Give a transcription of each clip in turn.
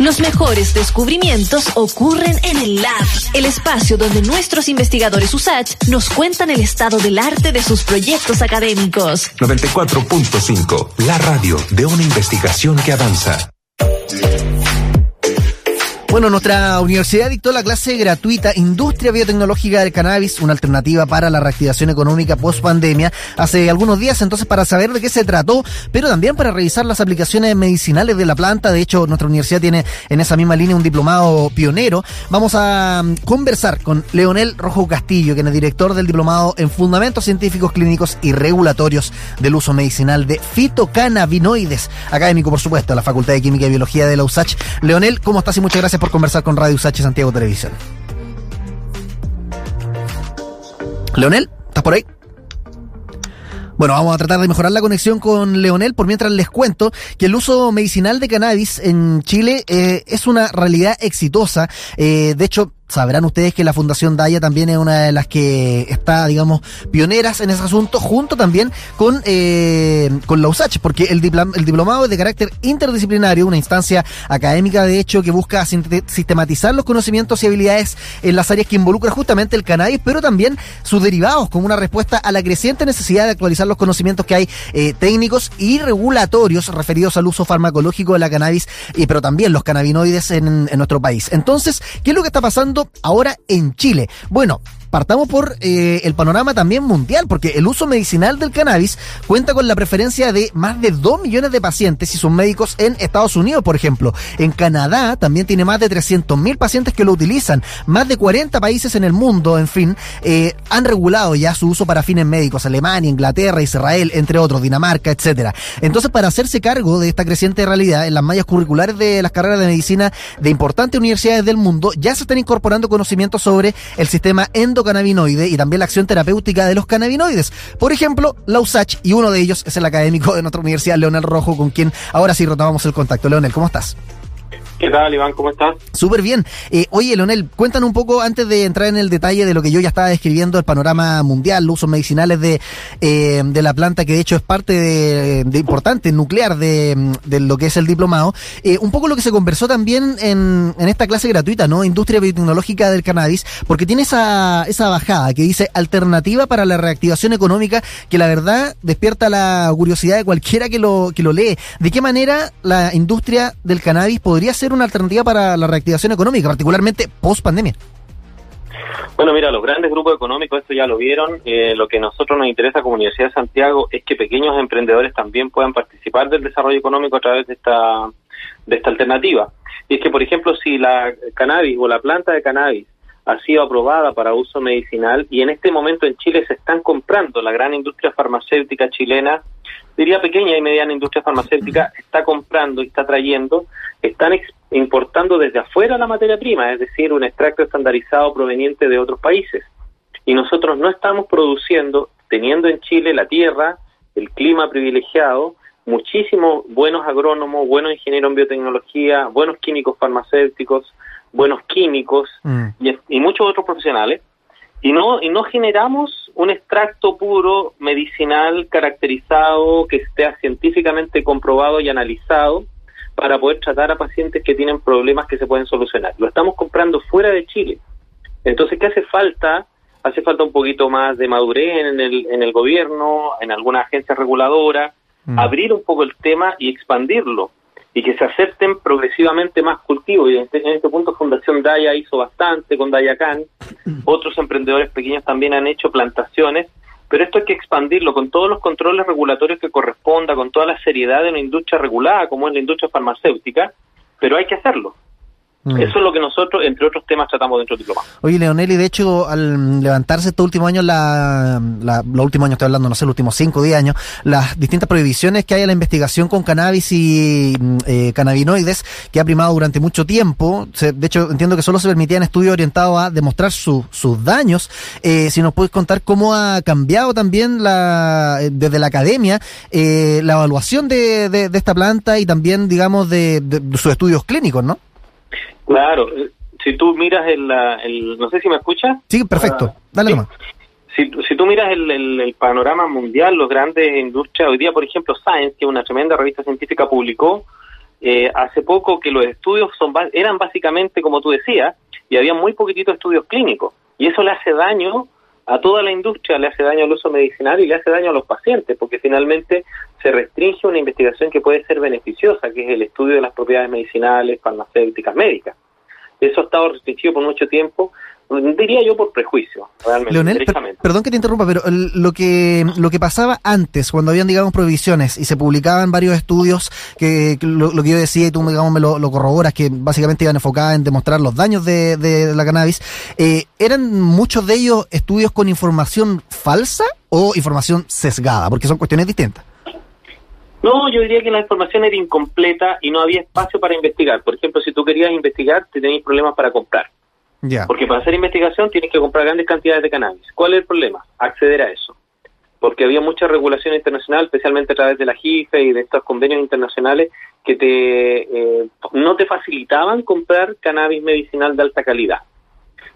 Los mejores descubrimientos ocurren en el Lab, el espacio donde nuestros investigadores USACH nos cuentan el estado del arte de sus proyectos académicos. 94.5, la radio de una investigación que avanza. Bueno, nuestra universidad dictó la clase gratuita Industria Biotecnológica del Cannabis, una alternativa para la reactivación económica post pandemia, hace algunos días. Entonces, para saber de qué se trató, pero también para revisar las aplicaciones medicinales de la planta. De hecho, nuestra universidad tiene en esa misma línea un diplomado pionero. Vamos a mm, conversar con Leonel Rojo Castillo, quien es director del diplomado en Fundamentos Científicos Clínicos y Regulatorios del Uso Medicinal de Fitocannabinoides, académico, por supuesto, de la Facultad de Química y Biología de la USACH. Leonel, ¿cómo estás? Y muchas gracias por conversar con Radio USACH Santiago Televisión. Leonel, ¿estás por ahí? Bueno, vamos a tratar de mejorar la conexión con Leonel, por mientras les cuento que el uso medicinal de cannabis en Chile eh, es una realidad exitosa. Eh, de hecho, sabrán ustedes que la Fundación Daya también es una de las que está, digamos, pioneras en ese asunto, junto también con, eh, con la USACH, porque el, el diplomado es de carácter interdisciplinario, una instancia académica, de hecho, que busca sistematizar los conocimientos y habilidades en las áreas que involucra justamente el cannabis, pero también sus derivados, como una respuesta a la creciente necesidad de actualizar los conocimientos que hay eh, técnicos y regulatorios referidos al uso farmacológico de la cannabis, y, pero también los cannabinoides en nuestro país. Entonces, ¿qué es lo que está pasando? Ahora en Chile. Bueno, partamos por eh, el panorama también mundial, porque el uso medicinal del cannabis cuenta con la preferencia de más de 2 millones de pacientes y sus médicos en Estados Unidos, por ejemplo. En Canadá también tiene más de 300 mil pacientes que lo utilizan. Más de 40 países en el mundo, en fin, eh, han regulado ya su uso para fines médicos. Alemania, Inglaterra, Israel, entre otros, Dinamarca, etcétera. Entonces, para hacerse cargo de esta creciente realidad, en las mallas curriculares de las carreras de medicina de importantes universidades del mundo, ya se están incorporando conocimientos sobre el sistema endo cannabinoide y también la acción terapéutica de los cannabinoides. Por ejemplo, la USACH, y uno de ellos es el académico de nuestra universidad, Leonel Rojo, con quien ahora sí retomamos el contacto. Leonel, ¿cómo estás? ¿Qué tal, Iván? ¿Cómo estás? Súper bien. Eh, oye, Leonel, cuéntanos un poco, antes de entrar en el detalle de lo que yo ya estaba describiendo, el panorama mundial, los usos medicinales de, eh, de la planta, que de hecho es parte de, importante, nuclear de, lo que es el diplomado. Eh, un poco lo que se conversó también en, en esta clase gratuita, ¿no? Industria biotecnológica del cannabis, porque tiene esa, esa bajada que dice alternativa para la reactivación económica, que la verdad despierta la curiosidad de cualquiera que lo, que lo lee. ¿De qué manera la industria del cannabis podría ser una alternativa para la reactivación económica, particularmente post pandemia? Bueno, mira, los grandes grupos económicos, esto ya lo vieron. Eh, lo que a nosotros nos interesa como Universidad de Santiago es que pequeños emprendedores también puedan participar del desarrollo económico a través de esta, de esta alternativa. Y es que, por ejemplo, si la cannabis o la planta de cannabis ha sido aprobada para uso medicinal y en este momento en Chile se están comprando. La gran industria farmacéutica chilena diría pequeña y mediana industria farmacéutica, está comprando y está trayendo, están importando desde afuera la materia prima, es decir, un extracto estandarizado proveniente de otros países. Y nosotros no estamos produciendo, teniendo en Chile la tierra, el clima privilegiado, muchísimos buenos agrónomos, buenos ingenieros en biotecnología, buenos químicos farmacéuticos, buenos químicos mm. y, y muchos otros profesionales, y no, y no generamos un extracto puro medicinal caracterizado que esté científicamente comprobado y analizado para poder tratar a pacientes que tienen problemas que se pueden solucionar. Lo estamos comprando fuera de Chile. Entonces, ¿qué hace falta? Hace falta un poquito más de madurez en el, en el gobierno, en alguna agencia reguladora, mm. abrir un poco el tema y expandirlo y que se acepten progresivamente más cultivos. Y en este, este punto Fundación Daya hizo bastante con Dayacan, otros emprendedores pequeños también han hecho plantaciones, pero esto hay que expandirlo con todos los controles regulatorios que corresponda, con toda la seriedad de una industria regulada como es la industria farmacéutica, pero hay que hacerlo. Mm. Eso es lo que nosotros, entre otros temas, tratamos dentro del diploma. Oye, Leonel, y de hecho, al levantarse estos últimos años, la, los últimos años, estoy hablando, no sé, los últimos 5 o 10 años, las distintas prohibiciones que hay en la investigación con cannabis y eh, cannabinoides, que ha primado durante mucho tiempo, de hecho, entiendo que solo se permitían estudios orientados a demostrar sus sus eh, si nos puedes contar cómo ha cambiado también la, desde la academia eh, la evaluación de, de, esta planta y también, digamos, de sus estudios clínicos, ¿no? Claro, eh, si tú miras el, el no sé si me escuchas. Sí, perfecto, ah, dale Si, si tú miras el, el, panorama mundial, los grandes industrias, hoy día, por ejemplo, Science, que es una tremenda revista científica, publicó eh, hace poco que los estudios son eran básicamente, como tú decías, y había muy poquititos estudios clínicos. Y eso le hace daño a toda la industria, le hace daño al uso medicinal y le hace daño a los pacientes, porque finalmente se restringe una investigación que puede ser beneficiosa, que es el estudio de las propiedades medicinales, farmacéuticas, médicas. Eso ha estado restringido por mucho tiempo diría yo por prejuicio, realmente. Leonel, perdón que te interrumpa, pero lo que lo que pasaba antes, cuando habían, digamos, prohibiciones y se publicaban varios estudios que, lo, que yo decía y tú, digamos, me lo, corroboras, que básicamente iban enfocadas en demostrar los daños de, de la cannabis, eh, ¿eran muchos de ellos estudios con información falsa o información sesgada? Porque son cuestiones distintas. No, yo diría que la información era incompleta y no había espacio para investigar. Por ejemplo, si tú querías investigar, te tenías problemas para comprar. Porque para hacer investigación tienes que comprar grandes cantidades de cannabis. ¿Cuál es el problema? Acceder a eso. Porque había mucha regulación internacional, especialmente a través de la JIFE y de estos convenios internacionales, que te eh, no te facilitaban comprar cannabis medicinal de alta calidad.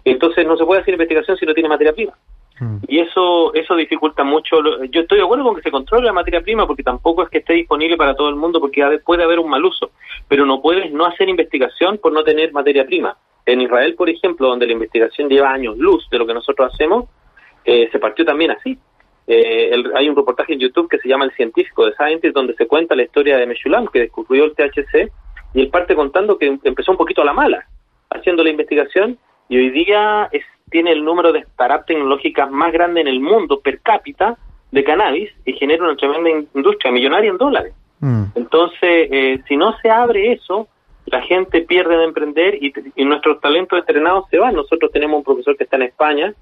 Entonces no se puede hacer investigación si no tiene materia prima. Hmm. Y eso eso dificulta mucho. Yo estoy de acuerdo con que se controle la materia prima porque tampoco es que esté disponible para todo el mundo porque puede haber un mal uso. Pero no puedes no hacer investigación por no tener materia prima. En Israel, por ejemplo, donde la investigación lleva años luz de lo que nosotros hacemos, eh, se partió también así. Eh, hay un reportaje en YouTube que se llama El Científico de Scientist, donde se cuenta la historia de Meshulam, que descubrió el THC, y él parte contando que empezó un poquito a la mala, haciendo la investigación, y hoy día es, tiene el número de startups tecnológicas más grande en el mundo per cápita de cannabis y genera una tremenda industria millonaria en dólares. Mm. Entonces, eh, si no se abre eso, la gente pierde de emprender y, nuestros talentos entrenados se van. Nosotros tenemos un profesor que está en España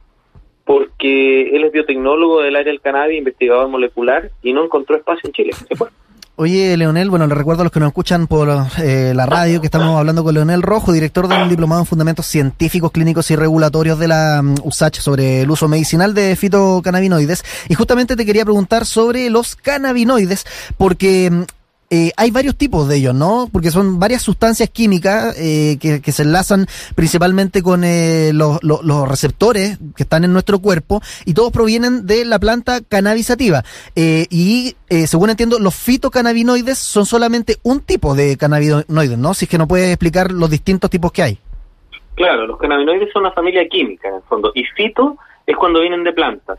porque él es biotecnólogo del área del cannabis, investigador molecular y no encontró espacio en Chile. Se fue. Oye, Leonel, bueno, le recuerdo a los que nos escuchan por eh, la radio que estamos hablando con Leonel Rojo, director del Diplomado en Fundamentos Científicos, Clínicos y Regulatorios de la mm, USACH sobre el uso medicinal de fitocannabinoides. Y justamente te quería preguntar sobre los cannabinoides, porque mm, eh, hay varios tipos de ellos, ¿no? Porque son varias sustancias químicas eh, que, se enlazan principalmente con eh, los, receptores que están en nuestro cuerpo y todos provienen de la planta cannabisativa. y según entiendo, los fitocannabinoides son solamente un tipo de cannabinoides, ¿no? Si es que no puedes explicar los distintos tipos que hay. Claro, los cannabinoides son una familia química en el fondo y fito es cuando vienen de plantas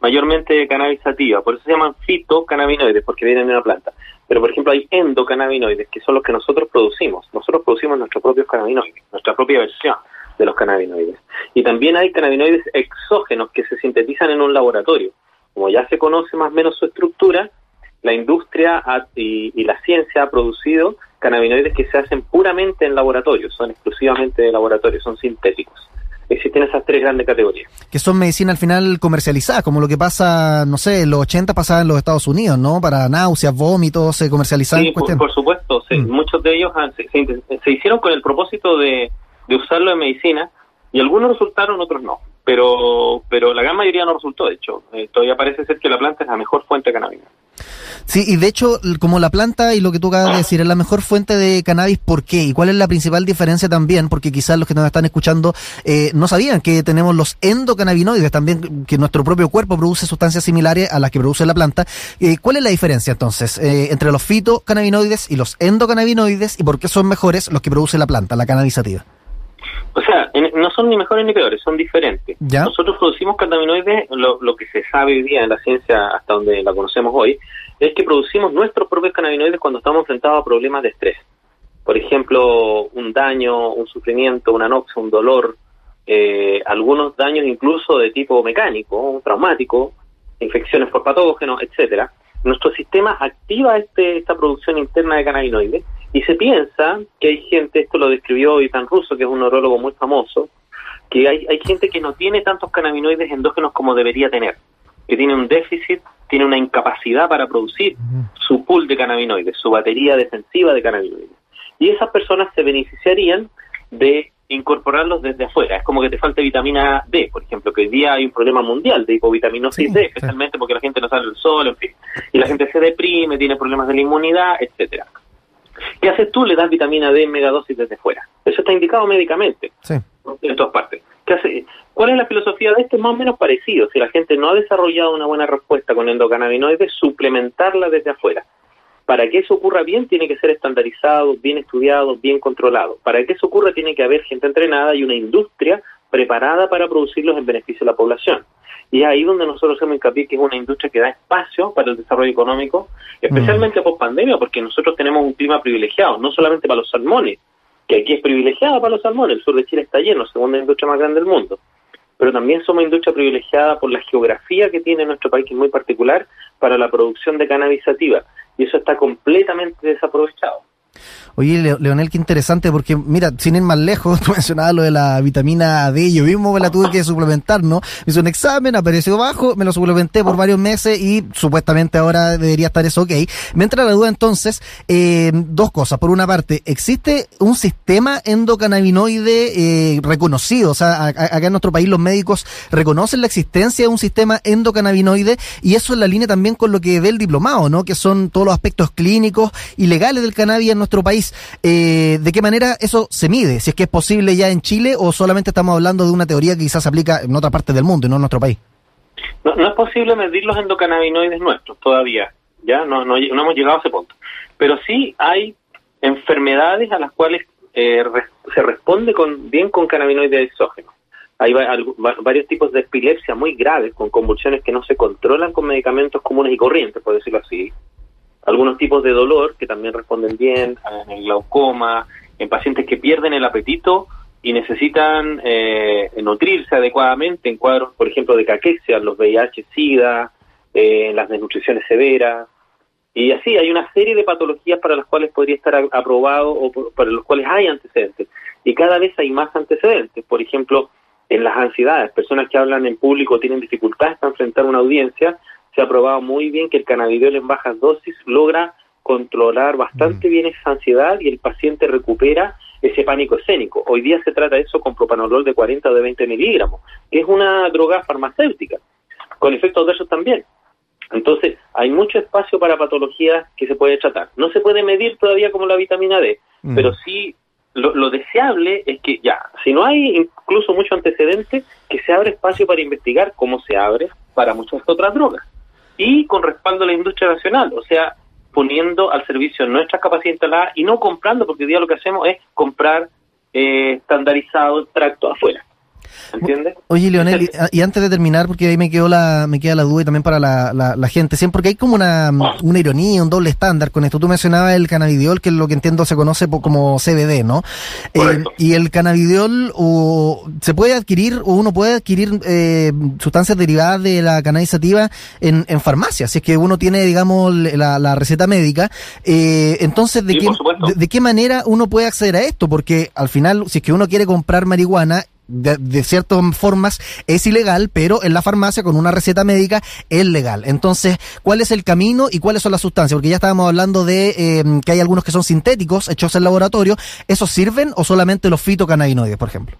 mayormente de cannabisativa, por eso se llaman fitocannabinoides, porque vienen de una planta. Pero, por ejemplo, hay endocannabinoides, que son los que nosotros producimos. Nosotros producimos nuestros propios cannabinoides, nuestra propia versión de los cannabinoides. Y también hay cannabinoides exógenos que se sintetizan en un laboratorio. Como ya se conoce más o menos su estructura, la industria y, la ciencia ha producido cannabinoides que se hacen puramente en laboratorio, son exclusivamente de laboratorio, son sintéticos existen esas tres grandes categorías. Que son medicina al final comercializada, como lo que pasa, no sé, en los 80 pasaba en los Estados Unidos, ¿no? Para náuseas, vómitos, se comercializaban. Sí, por, supuesto, sí. Mm. muchos de ellos se, hicieron con el propósito de, de usarlo en medicina y algunos resultaron, otros no. Pero, pero la gran mayoría no resultó, de hecho. Eh, todavía parece ser que la planta es la mejor fuente de cannabis. Sí, y de hecho, como la planta y lo que tú acabas de decir, es la mejor fuente de cannabis, ¿por qué? ¿Y cuál es la principal diferencia también? Porque quizás los que nos están escuchando eh, no sabían que tenemos los endocannabinoides también, que nuestro propio cuerpo produce sustancias similares a las que produce la planta. Eh, ¿Cuál es la diferencia entonces eh, entre los fitocannabinoides y los endocannabinoides y por qué son mejores los que produce la planta, la cannabisativa? No son ni mejores ni peores, son diferentes. Nosotros producimos cannabinoides, lo, lo que se sabe hoy día en la ciencia, hasta donde la conocemos hoy, es que producimos nuestros propios cannabinoides cuando estamos enfrentados a problemas de estrés. Por ejemplo, un daño, un sufrimiento, una anoxia, un dolor, eh, algunos daños incluso de tipo mecánico, traumático, infecciones por patógenos, etcétera. Nuestro sistema activa este, esta producción interna de cannabinoides y se piensa que hay gente, esto lo describió Ivan Russo, que es un neurólogo muy famoso, que hay, hay gente que no tiene tantos cannabinoides endógenos como debería tener, que tiene un déficit tiene una incapacidad para producir su pool de cannabinoides, su batería defensiva de cannabinoides. Y esas personas se beneficiarían de incorporarlos desde afuera. Es como que te falta vitamina D, por ejemplo, que hoy día hay un problema mundial de hipovitaminosis D, especialmente porque la gente no sale del sol, en fin. Y la gente se deprime, tiene problemas de la inmunidad, etcétera. ¿Qué haces tú? Le das vitamina D en megadosis desde fuera. Eso está indicado médicamente en todas partes. ¿Cuál es la filosofía de esto? Es más o menos parecido. Si la gente no ha desarrollado una buena respuesta con endocannabinoides, suplementarla desde afuera. Para que eso ocurra bien, tiene que ser estandarizado, bien estudiado, bien controlado. Para que eso ocurra, tiene que haber gente entrenada y una industria preparada para producirlos en beneficio de la población. Y es ahí donde nosotros hacemos hincapié que es una industria que da espacio para el desarrollo económico, especialmente post pandemia, porque nosotros tenemos un clima privilegiado, no solamente para los salmones, que aquí es privilegiado para los salmones, el sur de Chile está lleno, segunda industria más grande del mundo, pero también somos industria privilegiada por la geografía que tiene nuestro país, que es muy particular, para la producción de cannabis sativa, y eso está completamente desaprovechado. Oye, Leonel, qué interesante, porque mira, sin ir más lejos, tú mencionabas lo de la vitamina D, yo mismo me la tuve que suplementar, ¿no? Hice un examen, apareció bajo, me lo suplementé por varios meses y supuestamente ahora debería estar eso ok. Me entra la duda entonces, eh, dos cosas. Por una parte, ¿existe un sistema endocannabinoide eh, reconocido? O sea, acá en nuestro país los médicos reconocen la existencia de un sistema endocannabinoide y eso en la línea también con lo que ve el diplomado, ¿no? Que son todos los aspectos clínicos y legales del cannabis en nuestro país. Eh, ¿De qué manera eso se mide? Si es que es posible ya en Chile o solamente estamos hablando de una teoría que quizás se aplica en otra parte del mundo y no en nuestro país. No, es posible medir los endocannabinoides nuestros todavía, ya no, no, hemos llegado a ese punto. Pero sí hay enfermedades a las cuales eh, se responde con bien con cannabinoides exógenos. Hay varios tipos de epilepsia muy graves, con convulsiones que no se controlan con medicamentos comunes y corrientes, por decirlo así algunos tipos de dolor que también responden bien, en el glaucoma, en pacientes que pierden el apetito y necesitan eh, nutrirse adecuadamente en cuadros, por ejemplo, de caquexia, los VIH, SIDA, eh, las desnutriciones severas. Y así hay una serie de patologías para las cuales podría estar aprobado o para los cuales hay antecedentes. Y cada vez hay más antecedentes. Por ejemplo, en las ansiedades, personas que hablan en público tienen dificultades para enfrentar una audiencia, se ha probado muy bien que el cannabidiol en bajas dosis logra controlar bastante mm. bien esa ansiedad y el paciente recupera ese pánico escénico. Hoy día se trata de eso con propanolol de 40 o de 20 miligramos, que es una droga farmacéutica, con efectos adversos también. Entonces, hay mucho espacio para patologías que se puede tratar. No se puede medir todavía como la vitamina D, mm. pero sí lo, lo, deseable es que ya, si no hay incluso mucho antecedente, que se abra espacio para investigar cómo se abre para muchas otras drogas y con respaldo a la industria nacional, o sea, poniendo al servicio nuestras capacidades instaladas y no comprando, porque hoy día lo que hacemos es comprar eh, estandarizado tracto afuera. ¿Entiendes? Oye, Leonel, y, antes de terminar, porque ahí me quedó la, me queda la duda y también para la, la, gente, siempre porque hay como una, una ironía, un doble estándar con esto. Tú mencionabas el cannabidiol, que es lo que entiendo se conoce como CBD, ¿no? Eh, y el cannabidiol o, se puede adquirir o uno puede adquirir eh, sustancias derivadas de la cannabisativa en, en farmacia, si es que uno tiene, digamos, la, la receta médica. Eh, entonces, ¿de, qué, de qué manera uno puede acceder a esto? Porque al final, si es que uno quiere comprar marihuana, de, ciertas formas es ilegal, pero en la farmacia con una receta médica es legal. Entonces, ¿cuál es el camino y cuáles son las sustancias? Porque ya estábamos hablando de eh, que hay algunos que son sintéticos, hechos en laboratorio. ¿Esos sirven o solamente los fitocannabinoides, por ejemplo?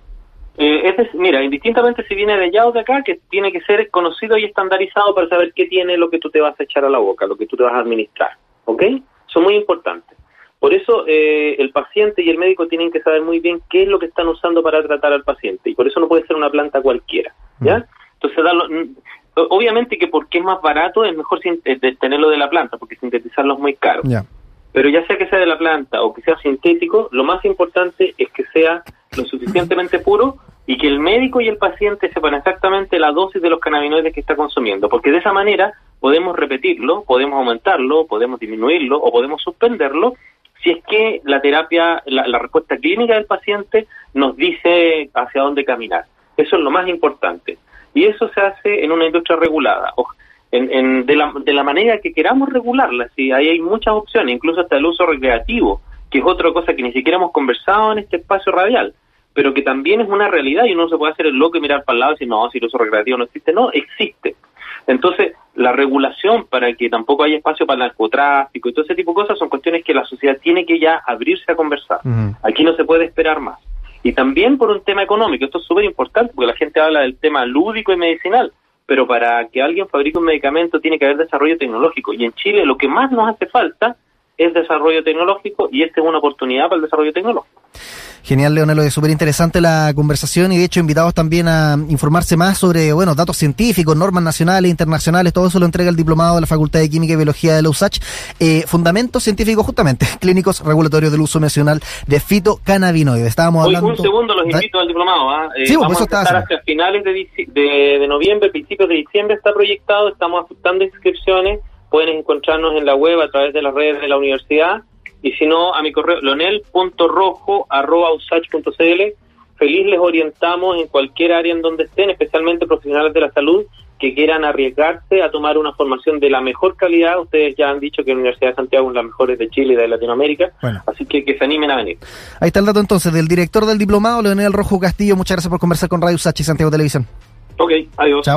Eh, es, mira, indistintamente si viene de allá o de acá, que tiene que ser conocido y estandarizado para saber qué tiene lo que tú te vas a echar a la boca, lo que tú te vas a administrar. ¿Ok? Son muy importantes. Por eso eh, el paciente y el médico tienen que saber muy bien qué es lo que están usando para tratar al paciente y por eso no puede ser una planta cualquiera, ¿ya? Mm. Entonces, mm, obviamente que porque es más barato es mejor eh, tenerlo de la planta porque sintetizarlo es muy caro. Pero ya sea que sea de la planta o que sea sintético, lo más importante es que sea lo suficientemente puro y que el médico y el paciente sepan exactamente la dosis de los cannabinoides que está consumiendo, porque de esa manera podemos repetirlo, podemos aumentarlo, podemos disminuirlo o podemos suspenderlo si es que la terapia, la, respuesta clínica del paciente nos dice hacia dónde caminar. Eso es lo más importante. Y eso se hace en una industria regulada. En, de, la, de la manera que queramos regularla, si hay muchas opciones, incluso hasta el uso recreativo, que es otra cosa que ni siquiera hemos conversado en este espacio radial, pero que también es una realidad y uno no se puede hacer el loco y mirar para el lado y decir, no, si el uso recreativo no existe. No, existe. Entonces, la regulación para que tampoco haya espacio para el narcotráfico y todo ese tipo de cosas son cuestiones que la sociedad tiene que ya abrirse a conversar. Aquí no se puede esperar más. Y también por un tema económico, esto es súper importante porque la gente habla del tema lúdico y medicinal, pero para que alguien fabrique un medicamento tiene que haber desarrollo tecnológico. Y en Chile lo que más nos hace falta es desarrollo tecnológico y esta es una oportunidad para el desarrollo tecnológico. Genial, Leonel, es súper interesante la conversación y de hecho invitados también a informarse más sobre, bueno, datos científicos, normas nacionales, internacionales, todo eso lo entrega el diplomado de la Facultad de Química y Biología de la USACH. Eh, fundamentos científicos justamente, clínicos regulatorios del uso nacional de fitocannabinoides. Estábamos Hoy, hablando... un segundo, los invito al diplomado. ¿ah? Eh, Sí, pues, vamos eso a haciendo. hacia finales de, de noviembre, principios de diciembre está proyectado, estamos aceptando inscripciones, pueden encontrarnos en la web a través de las redes de la universidad y si no a mi correo lonel.rojo.usach.cl feliz les orientamos en cualquier área en donde estén, especialmente profesionales de la salud que quieran arriesgarse a tomar una formación de la mejor calidad. Ustedes ya han dicho que la Universidad de Santiago es la mejor de Chile y de Latinoamérica, Bueno. así que que se animen a venir. Ahí está el dato entonces del director del diplomado, Leonel Rojo Castillo. Muchas gracias por conversar con Radio USACH y Santiago Televisión. Ok, adiós. Chao.